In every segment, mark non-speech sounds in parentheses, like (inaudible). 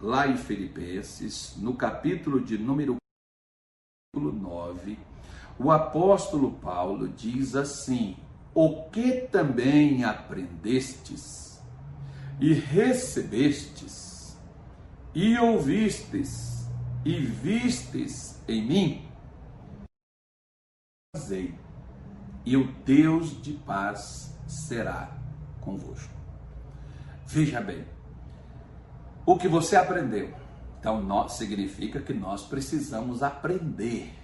lá em Filipenses, no capítulo de número 9, o apóstolo Paulo diz assim: O que também aprendestes e recebestes e ouvistes e vistes em mim, fazei, e o Deus de paz será convosco. Veja bem, o que você aprendeu, então nós, significa que nós precisamos aprender.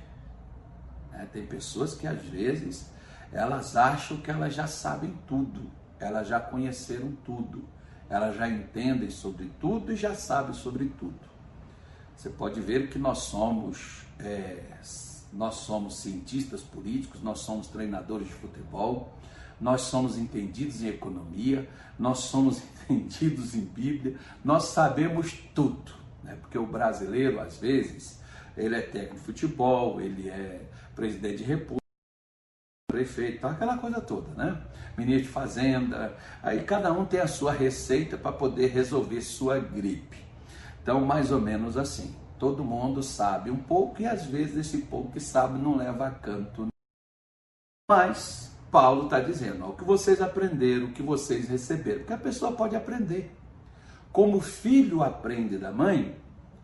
É, tem pessoas que às vezes elas acham que elas já sabem tudo, elas já conheceram tudo, elas já entendem sobre tudo e já sabem sobre tudo. Você pode ver que nós somos é, nós somos cientistas políticos, nós somos treinadores de futebol, nós somos entendidos em economia, nós somos (laughs) entendidos em Bíblia, nós sabemos tudo, né? porque o brasileiro, às vezes, ele é técnico de futebol, ele é presidente de república, prefeito, aquela coisa toda, né? Ministro de Fazenda, aí cada um tem a sua receita para poder resolver sua gripe. Então, mais ou menos assim. Todo mundo sabe um pouco e às vezes esse pouco que sabe não leva a canto. Mas Paulo está dizendo, ó, o que vocês aprenderam, o que vocês receberam, porque a pessoa pode aprender. Como o filho aprende da mãe,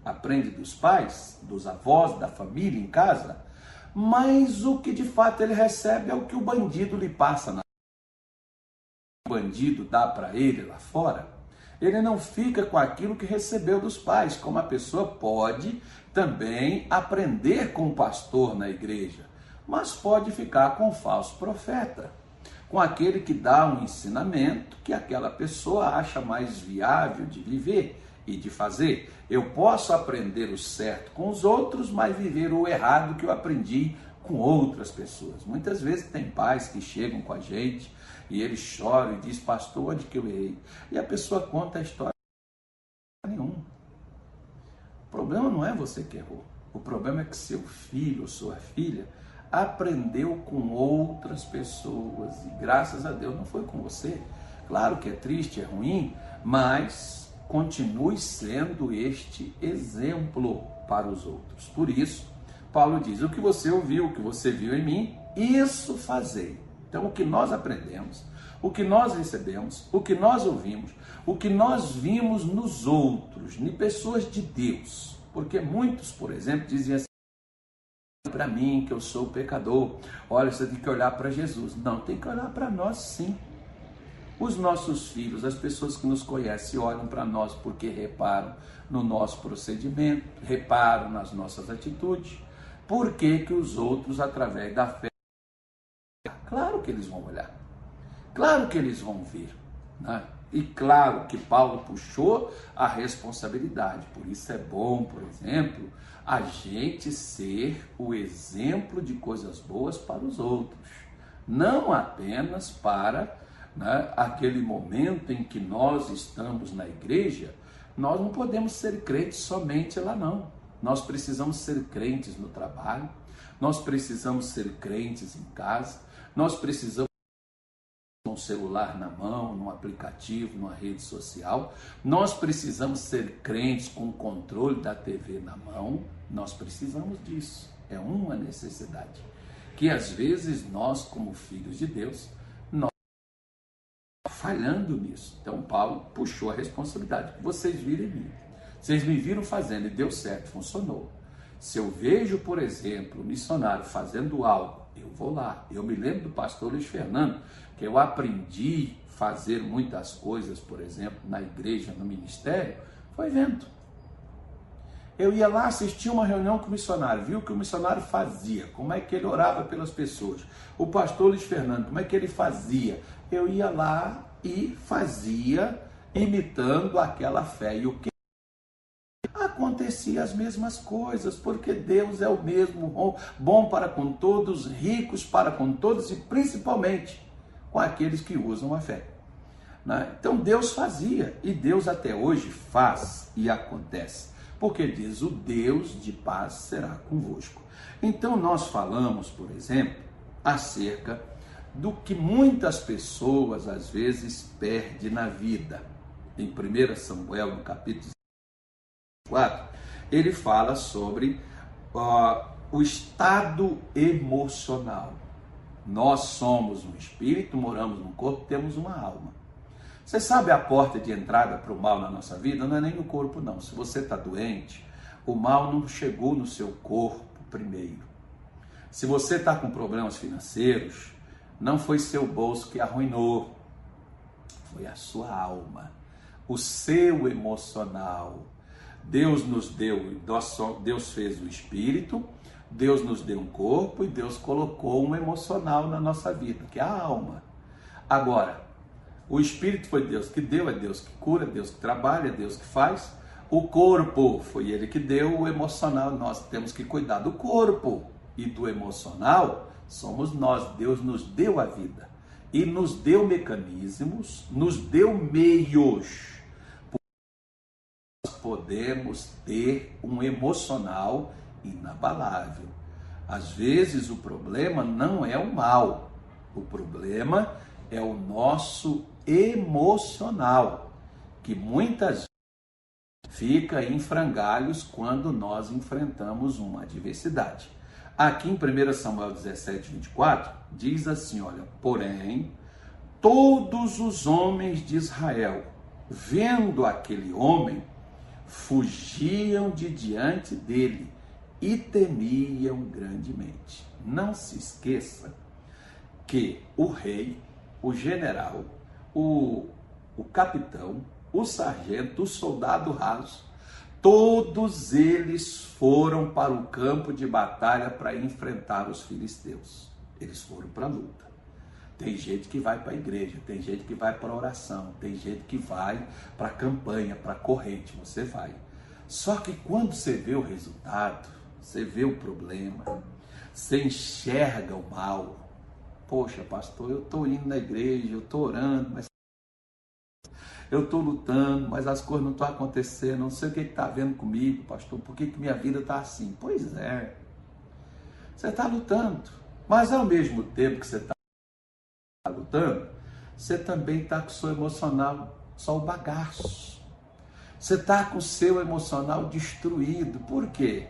aprende dos pais, dos avós, da família em casa, mas o que de fato ele recebe é o que o bandido lhe passa na o bandido dá para ele lá fora ele não fica com aquilo que recebeu dos pais, como a pessoa pode também aprender com o pastor na igreja, mas pode ficar com o falso profeta, com aquele que dá um ensinamento que aquela pessoa acha mais viável de viver e de fazer. Eu posso aprender o certo com os outros, mas viver o errado que eu aprendi com outras pessoas. Muitas vezes tem pais que chegam com a gente e eles choram e diz, pastor, onde que eu errei? E a pessoa conta a história nenhum. O problema não é você que errou. O problema é que seu filho ou sua filha aprendeu com outras pessoas e graças a Deus não foi com você. Claro que é triste, é ruim, mas continue sendo este exemplo para os outros. Por isso, Paulo diz: o que você ouviu, o que você viu em mim, isso fazei. Então, o que nós aprendemos, o que nós recebemos, o que nós ouvimos, o que nós vimos nos outros, em pessoas de Deus. Porque muitos, por exemplo, dizem assim: para mim, que eu sou pecador, olha, você tem que olhar para Jesus. Não, tem que olhar para nós sim. Os nossos filhos, as pessoas que nos conhecem, olham para nós porque reparam no nosso procedimento, reparam nas nossas atitudes. Por que, que os outros, através da fé, claro que eles vão olhar, claro que eles vão ver. Né? E claro que Paulo puxou a responsabilidade, por isso é bom, por exemplo, a gente ser o exemplo de coisas boas para os outros, não apenas para né, aquele momento em que nós estamos na igreja, nós não podemos ser crentes somente lá, não. Nós precisamos ser crentes no trabalho, nós precisamos ser crentes em casa, nós precisamos um celular na mão, num aplicativo, numa rede social. Nós precisamos ser crentes com o controle da TV na mão. Nós precisamos disso. É uma necessidade que às vezes nós, como filhos de Deus, nós falhando nisso. Então Paulo puxou a responsabilidade. Vocês viram em mim. Vocês me viram fazendo e deu certo, funcionou. Se eu vejo, por exemplo, um missionário fazendo algo, eu vou lá. Eu me lembro do pastor Luiz Fernando, que eu aprendi a fazer muitas coisas, por exemplo, na igreja, no ministério, foi vendo. Eu ia lá assistir uma reunião com o missionário, viu o que o missionário fazia, como é que ele orava pelas pessoas. O pastor Luiz Fernando, como é que ele fazia? Eu ia lá e fazia imitando aquela fé. E o que acontecia as mesmas coisas, porque Deus é o mesmo, bom para com todos, ricos para com todos e principalmente com aqueles que usam a fé. Né? Então Deus fazia e Deus até hoje faz e acontece, porque diz: o Deus de paz será convosco. Então nós falamos, por exemplo, acerca do que muitas pessoas às vezes perdem na vida. Em 1 Samuel, no capítulo 24, ele fala sobre uh, o estado emocional. Nós somos um espírito, moramos num corpo, temos uma alma. Você sabe a porta de entrada para o mal na nossa vida? Não é nem no corpo, não. Se você está doente, o mal não chegou no seu corpo primeiro. Se você está com problemas financeiros, não foi seu bolso que arruinou, foi a sua alma, o seu emocional. Deus nos deu, Deus fez o espírito, Deus nos deu um corpo e Deus colocou um emocional na nossa vida, que é a alma. Agora, o espírito foi Deus que deu, é Deus que cura, é Deus que trabalha, é Deus que faz. O corpo foi ele que deu, o emocional nós temos que cuidar do corpo e do emocional somos nós. Deus nos deu a vida e nos deu mecanismos, nos deu meios. Nós podemos ter um emocional inabalável. Às vezes o problema não é o mal, o problema é o nosso emocional, que muitas fica em frangalhos quando nós enfrentamos uma adversidade. Aqui em 1 Samuel 17, 24, diz assim: olha, porém, todos os homens de Israel, vendo aquele homem, fugiam de diante dele e temiam grandemente. Não se esqueça que o rei, o general, o, o capitão, o sargento, o soldado raso, todos eles foram para o campo de batalha para enfrentar os filisteus. Eles foram para a luta. Tem gente que vai para a igreja, tem gente que vai para oração, tem gente que vai para a campanha, para a corrente, você vai. Só que quando você vê o resultado, você vê o problema, você enxerga o mal. Poxa, pastor, eu estou indo na igreja, eu estou orando, mas eu estou lutando, mas as coisas não estão acontecendo, não sei o que está vendo comigo, pastor, por que, que minha vida está assim? Pois é, você está lutando, mas ao mesmo tempo que você está lutando, você também está com o seu emocional só o bagaço. Você está com o seu emocional destruído. Por quê?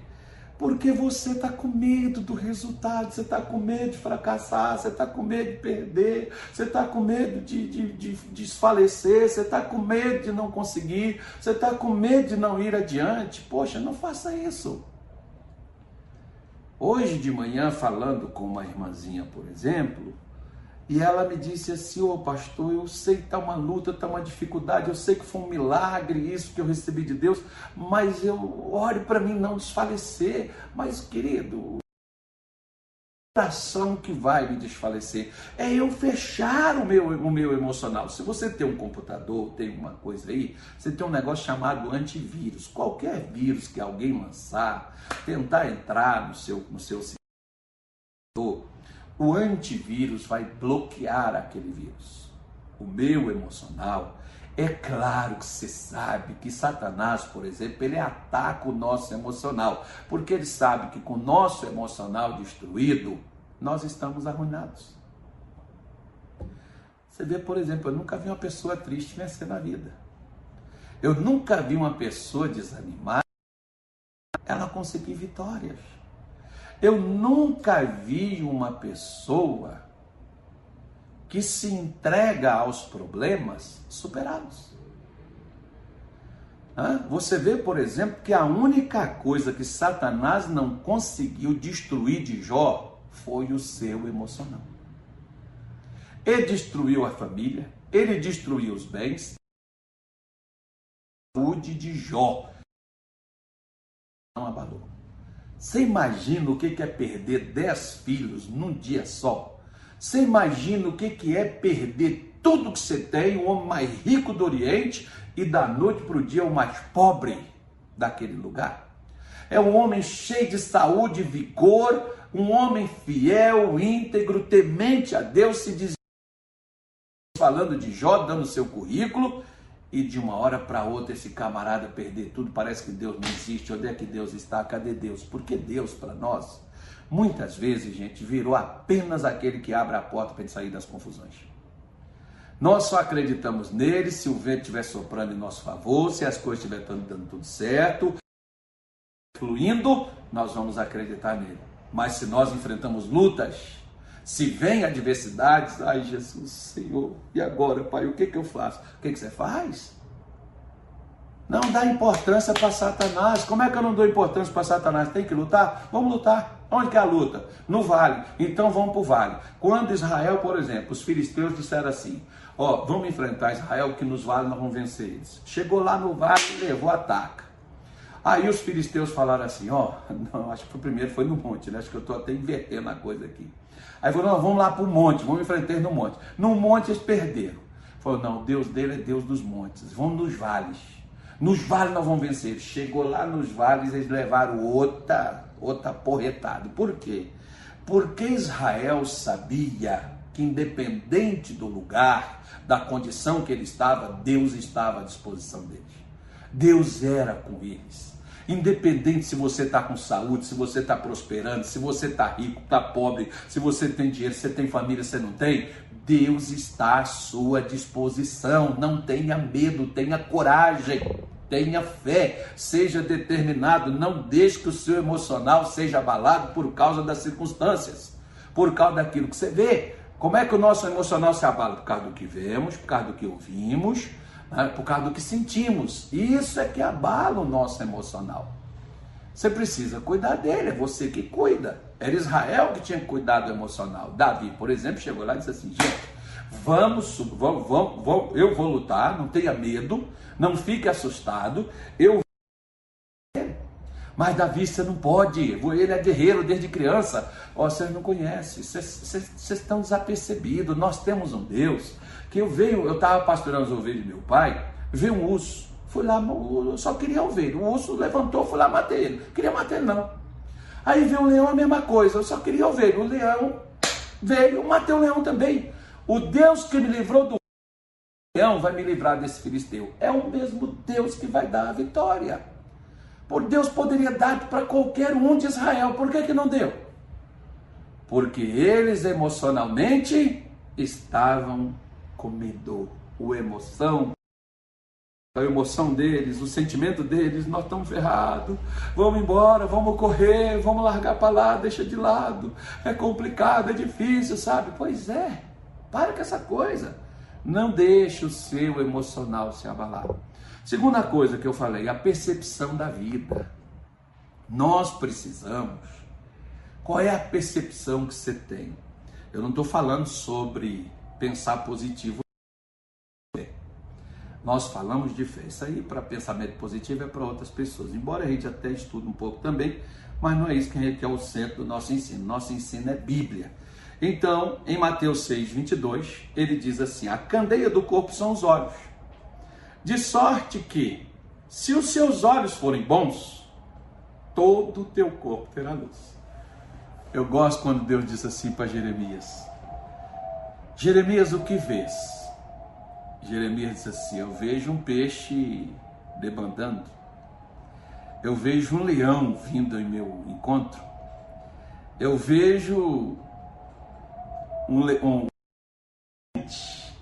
Porque você está com medo do resultado, você está com medo de fracassar, você está com medo de perder, você está com medo de, de, de, de desfalecer, você está com medo de não conseguir, você está com medo de não ir adiante. Poxa, não faça isso. Hoje de manhã, falando com uma irmãzinha, por exemplo, e ela me disse assim: Ô oh, pastor, eu sei que está uma luta, está uma dificuldade, eu sei que foi um milagre isso que eu recebi de Deus, mas eu ore para mim não desfalecer. Mas, querido, oração que vai me desfalecer é eu fechar o meu, o meu emocional. Se você tem um computador, tem uma coisa aí, você tem um negócio chamado antivírus. Qualquer vírus que alguém lançar, tentar entrar no seu, no seu o antivírus vai bloquear aquele vírus. O meu emocional, é claro que você sabe que Satanás, por exemplo, ele ataca o nosso emocional, porque ele sabe que com o nosso emocional destruído, nós estamos arruinados. Você vê, por exemplo, eu nunca vi uma pessoa triste vencer na vida. Eu nunca vi uma pessoa desanimada ela conseguir vitórias. Eu nunca vi uma pessoa que se entrega aos problemas superados. Você vê, por exemplo, que a única coisa que Satanás não conseguiu destruir de Jó foi o seu emocional. Ele destruiu a família, ele destruiu os bens. A saúde de Jó não abalou. Você imagina o que é perder dez filhos num dia só? Você imagina o que é perder tudo que você tem, o homem mais rico do Oriente, e da noite para o dia o mais pobre daquele lugar? É um homem cheio de saúde e vigor, um homem fiel, íntegro, temente a Deus, se diz falando de Jó, dando seu currículo, e de uma hora para outra esse camarada perder tudo, parece que Deus não existe. Onde é que Deus está? Cadê Deus? Porque Deus para nós, muitas vezes, gente, virou apenas aquele que abre a porta para sair das confusões. Nós só acreditamos nele se o vento estiver soprando em nosso favor, se as coisas estiverem dando tudo certo, fluindo, nós vamos acreditar nele. Mas se nós enfrentamos lutas, se vem adversidades, ai Jesus, Senhor, e agora, Pai, o que, que eu faço? O que, que você faz? Não dá importância para Satanás. Como é que eu não dou importância para Satanás? Tem que lutar? Vamos lutar. Onde que é a luta? No vale. Então vamos para o vale. Quando Israel, por exemplo, os filisteus disseram assim: Ó, vamos enfrentar Israel, que nos vales nós vamos vencer eles. Chegou lá no vale e levou ataca. Aí os filisteus falaram assim: Ó, (laughs) não, acho que o primeiro foi no monte, né? Acho que eu estou até invertendo a coisa aqui. Aí falou: Não, vamos lá para o monte, vamos enfrentar no monte. No monte eles perderam. Falou: Não, Deus dele é Deus dos montes, vamos nos vales. Nos vales nós vamos vencer. Chegou lá nos vales, eles levaram outra, outra porretada. Por quê? Porque Israel sabia que, independente do lugar, da condição que ele estava, Deus estava à disposição deles. Deus era com eles. Independente se você está com saúde, se você está prosperando, se você está rico, está pobre, se você tem dinheiro, se tem família, se não tem, Deus está à sua disposição. Não tenha medo, tenha coragem. Tenha fé, seja determinado, não deixe que o seu emocional seja abalado por causa das circunstâncias, por causa daquilo que você vê. Como é que o nosso emocional se abala? Por causa do que vemos, por causa do que ouvimos, né? por causa do que sentimos. Isso é que abala o nosso emocional. Você precisa cuidar dele, é você que cuida. Era Israel que tinha que cuidar do emocional. Davi, por exemplo, chegou lá e disse assim: gente, vamos, vamos, vamos, vamos eu vou lutar, não tenha medo, não fique assustado, eu mas Davi, você não pode, ele é guerreiro desde criança. Ó, vocês não conhecem, vocês estão desapercebidos. Nós temos um Deus que eu veio, eu estava pastorando as ovelhas de meu pai, veio um urso, fui lá, eu só queria ovelha. O urso levantou, fui lá matei ele. Queria matar ele, não. Aí veio um leão, a mesma coisa, eu só queria ovelha. O leão veio, matei o leão também. O Deus que me livrou do leão vai me livrar desse filisteu. É o mesmo Deus que vai dar a vitória. Por Deus poderia dar para qualquer um de Israel. Por que, que não deu? Porque eles emocionalmente estavam com medo. O emoção, a emoção deles, o sentimento deles, nós estamos ferrados. Vamos embora, vamos correr, vamos largar para lá, deixa de lado. É complicado, é difícil, sabe? Pois é. Para com essa coisa. Não deixe o seu emocional se abalar. Segunda coisa que eu falei, a percepção da vida. Nós precisamos. Qual é a percepção que você tem? Eu não estou falando sobre pensar positivo. Nós falamos de fé. Isso aí para pensamento positivo é para outras pessoas. Embora a gente até estude um pouco também, mas não é isso que é o centro do nosso ensino. Nosso ensino é Bíblia. Então, em Mateus 6, 22, ele diz assim: A candeia do corpo são os olhos. De sorte que, se os seus olhos forem bons, todo o teu corpo terá luz. Eu gosto quando Deus diz assim para Jeremias: Jeremias, o que vês? Jeremias diz assim: Eu vejo um peixe debandando, eu vejo um leão vindo em meu encontro, eu vejo um, um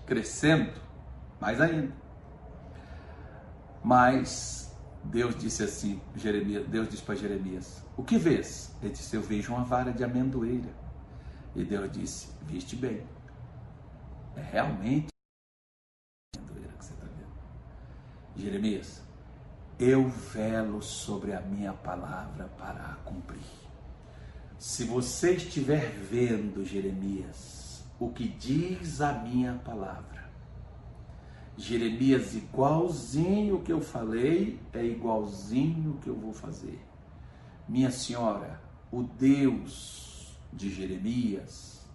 crescendo, mais ainda. Mas Deus disse assim, Jeremias, Deus disse para Jeremias: O que vês? Ele disse: Eu vejo uma vara de amendoeira. E Deus disse: Viste bem. É realmente amendoeira que você está vendo. Jeremias, eu velo sobre a minha palavra para a cumprir. Se você estiver vendo, Jeremias, o que diz a minha palavra, Jeremias, igualzinho o que eu falei, é igualzinho o que eu vou fazer. Minha senhora, o Deus de Jeremias,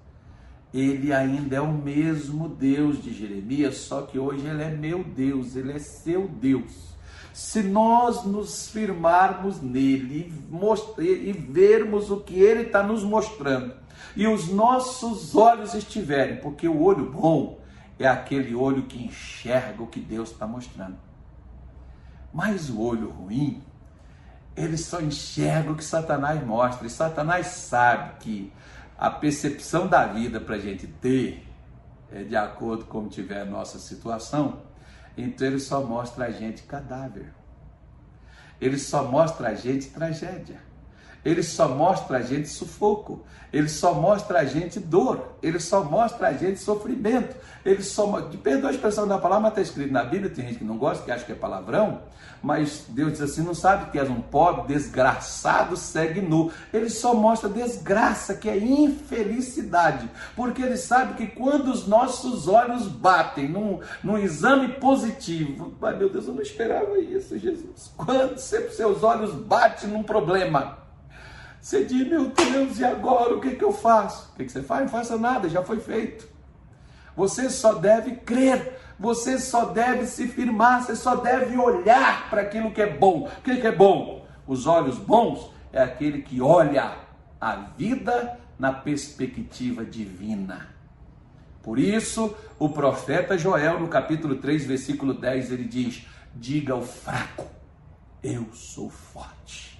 ele ainda é o mesmo Deus de Jeremias, só que hoje ele é meu Deus, ele é seu Deus se nós nos firmarmos nele e, vermos o que ele está nos mostrando, e os nossos olhos estiverem, porque o olho bom é aquele olho que enxerga o que Deus está mostrando. Mas o olho ruim, ele só enxerga o que Satanás mostra. E Satanás sabe que a percepção da vida para a gente ter é de acordo com como tiver a nossa situação. Então ele só mostra a gente cadáver. ele só mostra a gente tragédia. Ele só mostra a gente sufoco, ele só mostra a gente dor, ele só mostra a gente sofrimento, ele só. Perdoa a expressão da palavra, mas está escrito na Bíblia, tem gente que não gosta, que acha que é palavrão, mas Deus diz assim: não sabe que és um pobre, desgraçado, segue nu. Ele só mostra desgraça, que é infelicidade, porque ele sabe que quando os nossos olhos batem num, num exame positivo, ai meu Deus, eu não esperava isso, Jesus. Quando seus olhos batem num problema, você diz, meu Deus, e agora o que, que eu faço? O que, que você faz? Não faça nada, já foi feito. Você só deve crer, você só deve se firmar, você só deve olhar para aquilo que é bom. O que, que é bom? Os olhos bons é aquele que olha a vida na perspectiva divina. Por isso, o profeta Joel, no capítulo 3, versículo 10, ele diz: Diga ao fraco, eu sou forte.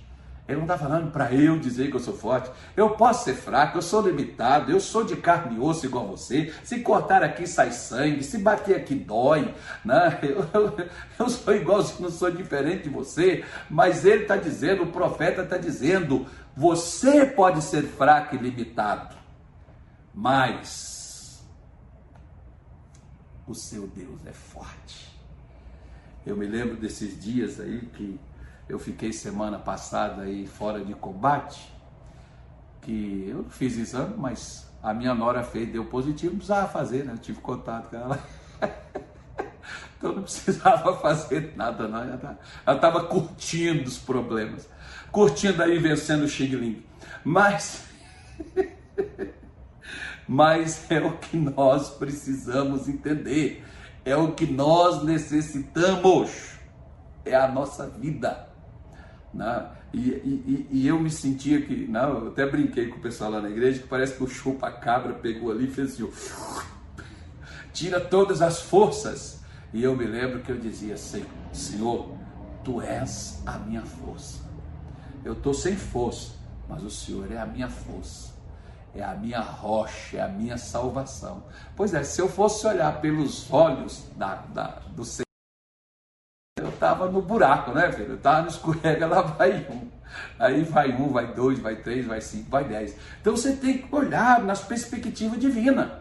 Ele não está falando para eu dizer que eu sou forte. Eu posso ser fraco, eu sou limitado, eu sou de carne e osso igual você. Se cortar aqui sai sangue, se bater aqui dói. Né? Eu, eu, eu sou não sou diferente de você. Mas ele está dizendo, o profeta está dizendo: você pode ser fraco e limitado, mas o seu Deus é forte. Eu me lembro desses dias aí que eu fiquei semana passada aí fora de combate, que eu não fiz exame, mas a minha nora fez, deu positivo, não precisava fazer, né? Eu tive contato com ela. (laughs) então não precisava (laughs) fazer nada, não. Ela estava curtindo os problemas, curtindo aí vencendo o Xing Mas, (laughs) mas é o que nós precisamos entender, é o que nós necessitamos, é a nossa vida. Né? E, e, e, eu me sentia que, né, eu até brinquei com o pessoal lá na igreja, que parece que o chupa-cabra pegou ali e fez assim, tira todas as forças. E eu me lembro que eu dizia assim, Senhor, Tu és a minha força. Eu estou sem força, mas o Senhor é a minha força. É a minha rocha, é a minha salvação. Pois é, se eu fosse olhar pelos olhos da, da, do Senhor, estava no buraco, né, filho? Eu estava no escorrega, lá vai um. Aí vai um, vai dois, vai três, vai cinco, vai dez. Então você tem que olhar nas perspectivas divinas.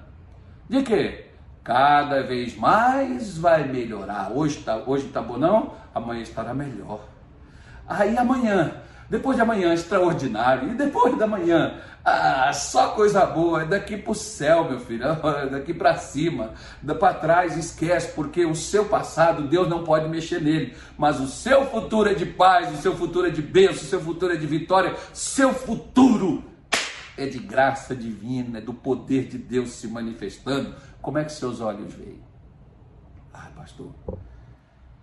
De quê? Cada vez mais vai melhorar. Hoje está hoje tá bom, não? Amanhã estará melhor. Aí amanhã, depois de amanhã, extraordinário. E depois da manhã, ah, só coisa boa, é daqui para o céu, meu filho, (laughs) é daqui para cima, para trás esquece, porque o seu passado Deus não pode mexer nele, mas o seu futuro é de paz, o seu futuro é de bênção, o seu futuro é de vitória, seu futuro é de graça divina, é do poder de Deus se manifestando. Como é que seus olhos veem? Ah, pastor,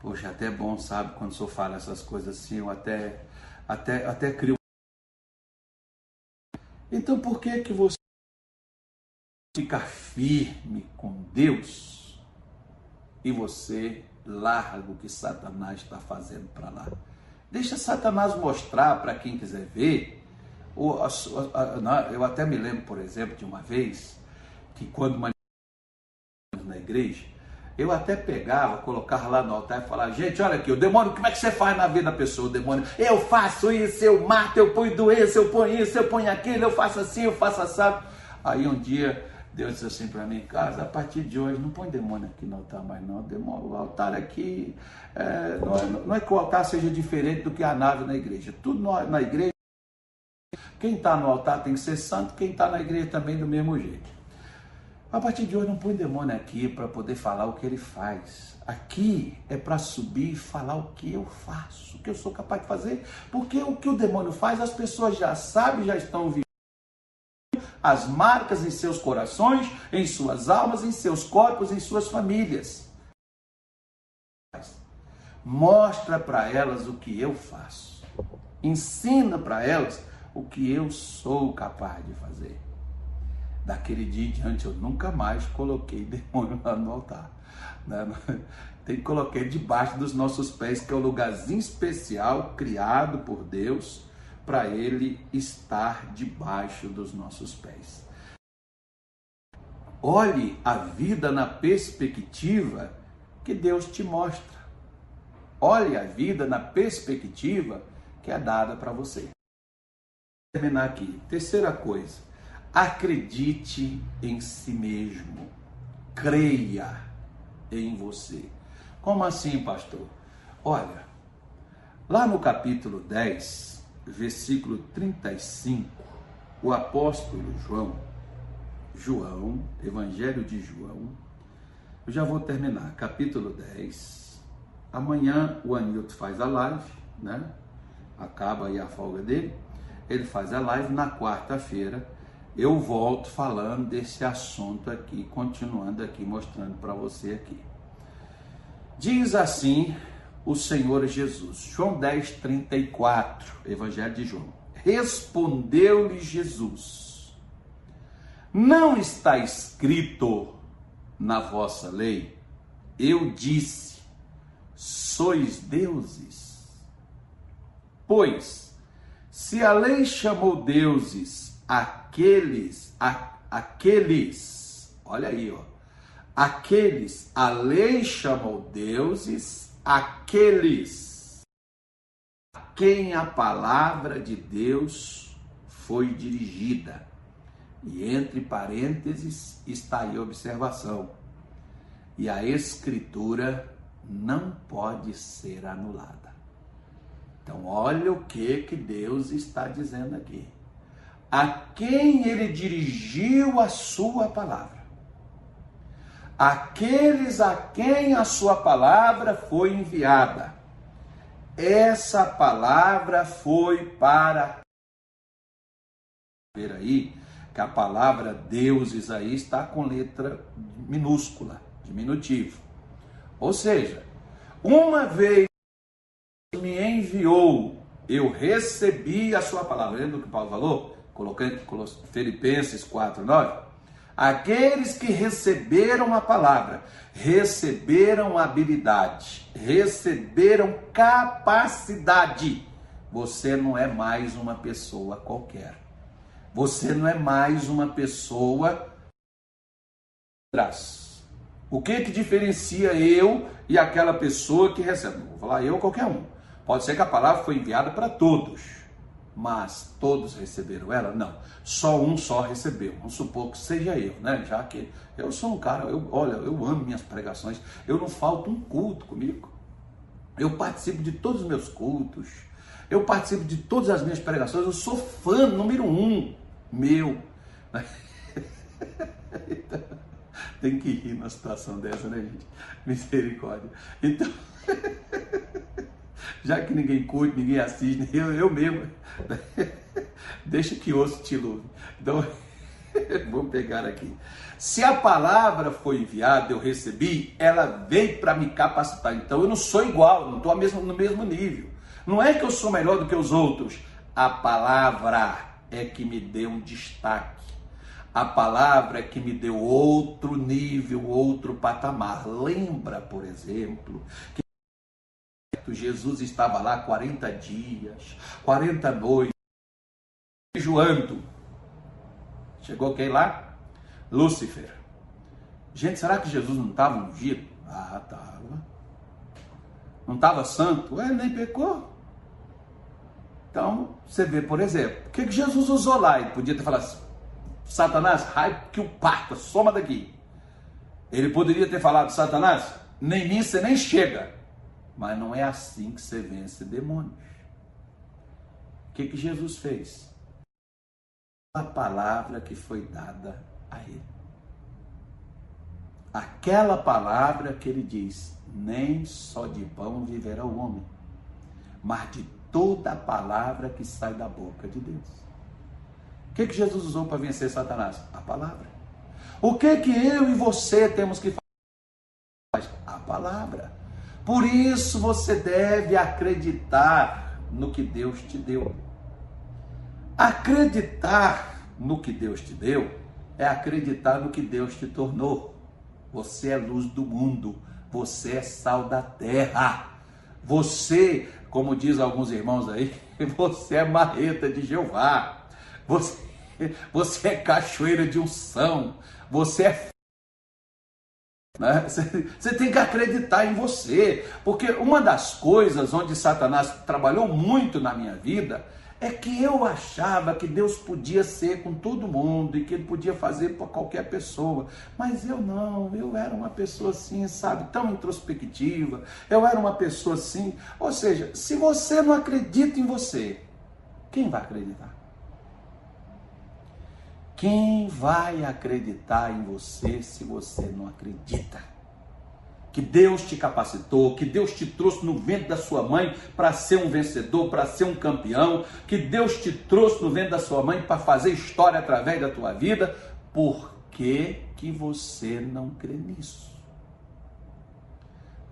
poxa, até é bom, sabe, quando o senhor fala essas coisas assim, eu até, até, até crio então por que que você ficar firme com Deus e você larga o que Satanás está fazendo para lá? Deixa Satanás mostrar para quem quiser ver. Eu até me lembro, por exemplo, de uma vez que quando na igreja, eu até pegava, colocava lá no altar e falava, gente, olha aqui, o demônio, como é que você faz na vida da pessoa? O demônio, eu faço isso, eu mato, eu ponho doença, eu ponho isso, eu ponho aquilo, eu faço assim, eu faço assado. Aí um dia Deus disse assim para mim casa, a partir de hoje não põe demônio aqui no altar mais não, demônio, o altar aqui, é, não, é, não, é, que o altar seja diferente do que a nave na igreja, tudo na igreja, quem está no altar tem que ser santo, quem está na igreja também do mesmo jeito. A partir de hoje não põe demônio aqui para poder falar o que ele faz. Aqui é para subir e falar o que eu faço, o que eu sou capaz de fazer, porque o que o demônio faz as pessoas já sabem, já estão vivendo as marcas em seus corações, em suas almas, em seus corpos, em suas famílias. Mostra para elas o que eu faço. Ensina para elas o que eu sou capaz de fazer. Daquele dia em diante eu nunca mais coloquei (laughs) demônio lá no altar. Né? (laughs) Tem que colocar debaixo dos nossos pés, que é o um lugarzinho especial criado por Deus para ele estar debaixo dos nossos pés. Olhe a vida na perspectiva que Deus te mostra. Olhe a vida na perspectiva que é dada para você. Vou terminar aqui. Terceira coisa, acredite em si mesmo. Creia em você. Como assim, pastor? Olha, lá no capítulo 10, versículo 35, o apóstolo João, João, Evangelho de João, eu já vou terminar, capítulo 10. Amanhã o Anilton faz a live, né? Acaba aí a folga dele. Ele faz a live na quarta-feira. Eu volto falando desse assunto aqui, continuando aqui, mostrando para você aqui. Diz assim o Senhor Jesus, João 10, 34, Evangelho de João. Respondeu-lhe Jesus: Não está escrito na vossa lei, eu disse, sois deuses. Pois, se a lei chamou deuses aqueles, a, aqueles, olha aí, ó, aqueles, a lei chamou deuses aqueles a quem a palavra de Deus foi dirigida. E entre parênteses está aí a observação. E a escritura não pode ser anulada. Então, olha o que que Deus está dizendo aqui. A quem ele dirigiu a sua palavra. Aqueles a quem a sua palavra foi enviada. Essa palavra foi para ver aí que a palavra deuses aí está com letra minúscula, diminutivo. Ou seja, uma vez me enviou, eu recebi a sua palavra. Lembra do que Paulo falou? Colocando Filipenses 4, 9. Aqueles que receberam a palavra, receberam habilidade, receberam capacidade. Você não é mais uma pessoa qualquer. Você não é mais uma pessoa atrás. O que que diferencia eu e aquela pessoa que recebe? Vou falar eu qualquer um. Pode ser que a palavra foi enviada para todos, mas todos receberam ela? Não. Só um só recebeu. Vamos supor que seja eu, né? Já que eu sou um cara, eu, olha, eu amo minhas pregações. Eu não falto um culto comigo. Eu participo de todos os meus cultos. Eu participo de todas as minhas pregações. Eu sou fã número um meu. (laughs) tem que rir numa situação dessa, né, gente? Misericórdia. Então, (laughs) já que ninguém curte, ninguém assiste, (laughs) eu, eu mesmo, (laughs) deixa que osso te louve. Então, (laughs) vamos pegar aqui. Se a palavra foi enviada, eu recebi, ela veio para me capacitar. Então, eu não sou igual, não estou no mesmo nível. Não é que eu sou melhor do que os outros. A palavra é que me deu um destaque. A palavra é que me deu outro nível, outro patamar. Lembra, por exemplo, que Jesus estava lá 40 dias, 40 noites, jejuando. Chegou quem lá? Lúcifer. Gente, será que Jesus não estava ungido? Ah, estava. Não estava santo? Ué, nem pecou. Então, você vê, por exemplo, o que, que Jesus usou lá? Ele podia ter falado assim, Satanás, raio que o parta, soma daqui. Ele poderia ter falado, Satanás, nem mim você nem chega. Mas não é assim que você vence demônios. O que, que Jesus fez? A palavra que foi dada a ele. Aquela palavra que ele diz: nem só de pão viverá o homem, mas de toda a palavra que sai da boca de Deus. O que, que Jesus usou para vencer Satanás? A palavra. O que que eu e você temos que fazer? A palavra. Por isso você deve acreditar no que Deus te deu. Acreditar no que Deus te deu é acreditar no que Deus te tornou. Você é luz do mundo, você é sal da terra. Você como diz alguns irmãos aí, (laughs) você é marreta de Jeová, você, você é cachoeira de unção, você é Né? Você tem que acreditar em você, porque uma das coisas onde Satanás trabalhou muito na minha vida é que eu achava que Deus podia ser com todo mundo e que ele podia fazer para qualquer pessoa, mas eu não, eu era uma pessoa assim, sabe, tão introspectiva, eu era uma pessoa assim, ou seja, se você não acredita em você, quem vai acreditar? Quem vai acreditar em você se você não acredita? Que Deus te capacitou, que Deus te trouxe no ventre da sua mãe para ser um vencedor, para ser um campeão, que Deus te trouxe no ventre da sua mãe para fazer história através da tua vida. Por que, que você não crê nisso?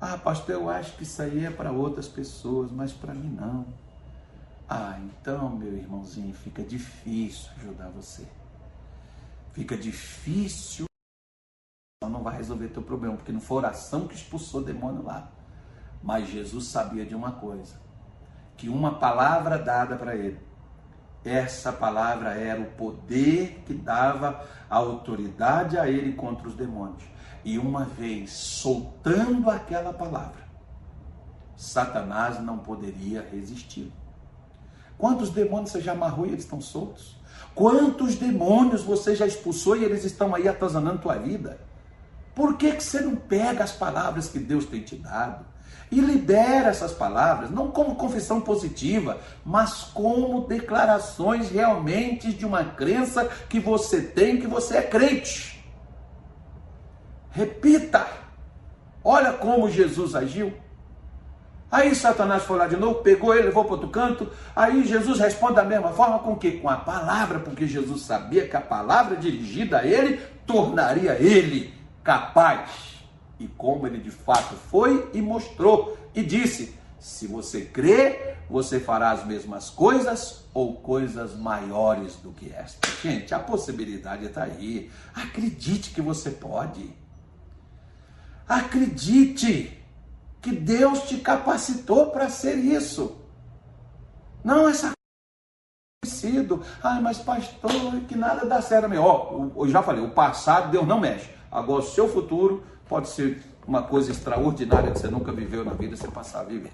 Ah, pastor, eu acho que isso aí é para outras pessoas, mas para mim não. Ah, então, meu irmãozinho, fica difícil ajudar você fica difícil, não vai resolver teu problema, porque não foi oração que expulsou o demônio lá. Mas Jesus sabia de uma coisa, que uma palavra dada para ele, essa palavra era o poder que dava a autoridade a ele contra os demônios. E uma vez soltando aquela palavra, Satanás não poderia resistir. Quantos demônios você já amarrou e eles estão soltos? Quantos demônios você já expulsou e eles estão aí atazanando tua vida? Por que, que você não pega as palavras que Deus tem te dado e libera essas palavras, não como confissão positiva, mas como declarações realmente de uma crença que você tem, que você é crente? Repita! Olha como Jesus agiu. Aí Satanás foi lá de novo, pegou ele, levou para outro canto. Aí Jesus responde da mesma forma com que? Com a palavra, porque Jesus sabia que a palavra dirigida a ele tornaria ele capaz. E como ele de fato foi e mostrou e disse: se você crê, você fará as mesmas coisas ou coisas maiores do que esta. Gente, a possibilidade está aí. Acredite que você pode. Acredite que Deus te capacitou para ser isso. Não essa conhecido. Ai, mas pastor, que nada dá certo. Ó, eu já falei, o passado Deus não mexe. Agora, o seu futuro pode ser uma coisa extraordinária que você nunca viveu na vida, você passar a viver.